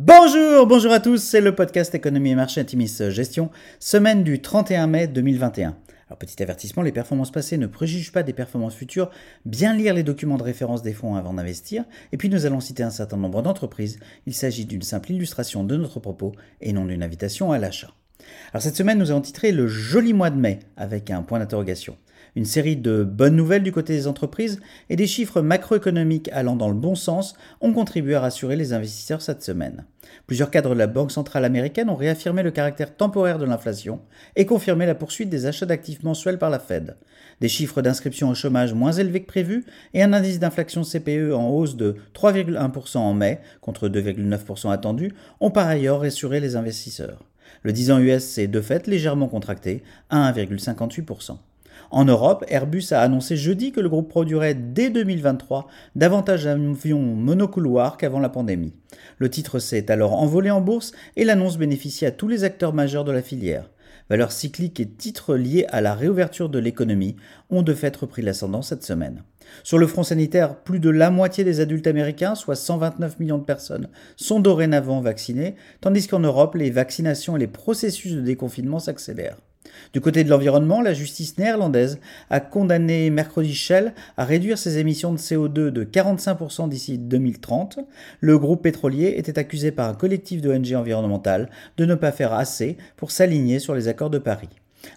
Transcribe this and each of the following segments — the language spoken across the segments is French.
Bonjour, bonjour à tous, c'est le podcast Économie et Marché Intimis Gestion, semaine du 31 mai 2021. Alors petit avertissement, les performances passées ne préjugent pas des performances futures, bien lire les documents de référence des fonds avant d'investir, et puis nous allons citer un certain nombre d'entreprises, il s'agit d'une simple illustration de notre propos et non d'une invitation à l'achat. Alors cette semaine, nous avons titré le joli mois de mai avec un point d'interrogation. Une série de bonnes nouvelles du côté des entreprises et des chiffres macroéconomiques allant dans le bon sens ont contribué à rassurer les investisseurs cette semaine. Plusieurs cadres de la Banque centrale américaine ont réaffirmé le caractère temporaire de l'inflation et confirmé la poursuite des achats d'actifs mensuels par la Fed. Des chiffres d'inscription au chômage moins élevés que prévu et un indice d'inflation CPE en hausse de 3,1% en mai contre 2,9% attendu ont par ailleurs rassuré les investisseurs. Le 10 ans US s'est de fait légèrement contracté à 1,58%. En Europe, Airbus a annoncé jeudi que le groupe produirait dès 2023 davantage d'avions monocouloirs qu'avant la pandémie. Le titre s'est alors envolé en bourse et l'annonce bénéficie à tous les acteurs majeurs de la filière. Valeurs cycliques et titres liés à la réouverture de l'économie ont de fait repris l'ascendant cette semaine. Sur le front sanitaire, plus de la moitié des adultes américains, soit 129 millions de personnes, sont dorénavant vaccinés, tandis qu'en Europe, les vaccinations et les processus de déconfinement s'accélèrent. Du côté de l'environnement, la justice néerlandaise a condamné mercredi Shell à réduire ses émissions de CO2 de 45% d'ici 2030. Le groupe pétrolier était accusé par un collectif d'ONG environnementales de ne pas faire assez pour s'aligner sur les accords de Paris.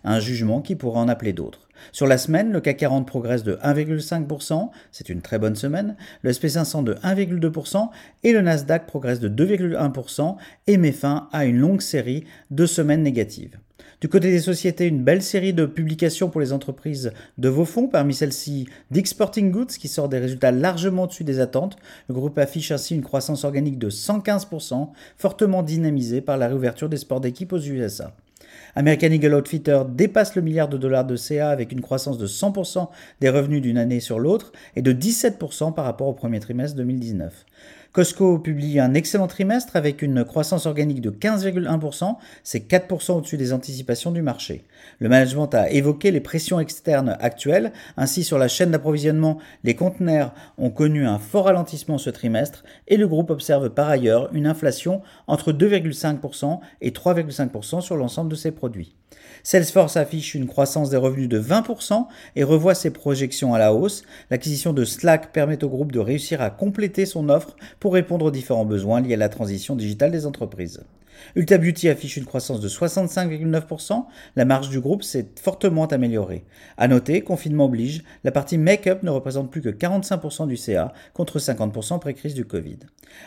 Un jugement qui pourrait en appeler d'autres. Sur la semaine, le CAC 40 progresse de 1,5%, c'est une très bonne semaine, le SP500 de 1,2% et le Nasdaq progresse de 2,1% et met fin à une longue série de semaines négatives. Du côté des sociétés, une belle série de publications pour les entreprises de vos fonds, parmi celles-ci d'Exporting Goods qui sort des résultats largement au-dessus des attentes. Le groupe affiche ainsi une croissance organique de 115%, fortement dynamisée par la réouverture des sports d'équipe aux USA. American Eagle Outfitter dépasse le milliard de dollars de CA avec une croissance de 100% des revenus d'une année sur l'autre et de 17% par rapport au premier trimestre 2019. Costco publie un excellent trimestre avec une croissance organique de 15,1%, c'est 4% au-dessus des anticipations du marché. Le management a évoqué les pressions externes actuelles, ainsi sur la chaîne d'approvisionnement, les conteneurs ont connu un fort ralentissement ce trimestre et le groupe observe par ailleurs une inflation entre 2,5% et 3,5% sur l'ensemble de ses produits. Salesforce affiche une croissance des revenus de 20% et revoit ses projections à la hausse. L'acquisition de Slack permet au groupe de réussir à compléter son offre pour répondre aux différents besoins liés à la transition digitale des entreprises. Ulta Beauty affiche une croissance de 65,9%, la marge du groupe s'est fortement améliorée. À noter, confinement oblige, la partie make-up ne représente plus que 45% du CA contre 50% pré-crise du Covid.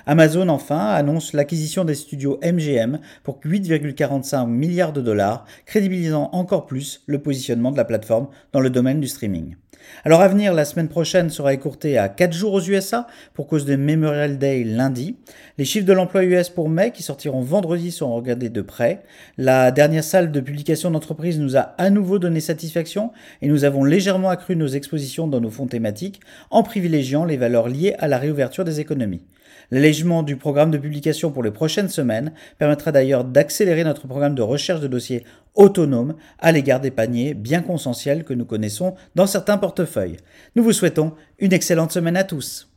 Amazon enfin annonce l'acquisition des studios MGM pour 8,45 milliards de dollars, crédibilisant encore plus le positionnement de la plateforme dans le domaine du streaming. Alors à venir, la semaine prochaine sera écourtée à 4 jours aux USA pour cause de Memorial Day lundi. Les chiffres de l'emploi US pour mai qui sortiront vendredi seront regardés de près. La dernière salle de publication d'entreprise nous a à nouveau donné satisfaction et nous avons légèrement accru nos expositions dans nos fonds thématiques en privilégiant les valeurs liées à la réouverture des économies. L'allègement du programme de publication pour les prochaines semaines permettra d'ailleurs d'accélérer notre programme de recherche de dossiers autonomes à l'égard des paniers bien consensuels que nous connaissons dans certains portefeuilles. Nous vous souhaitons une excellente semaine à tous.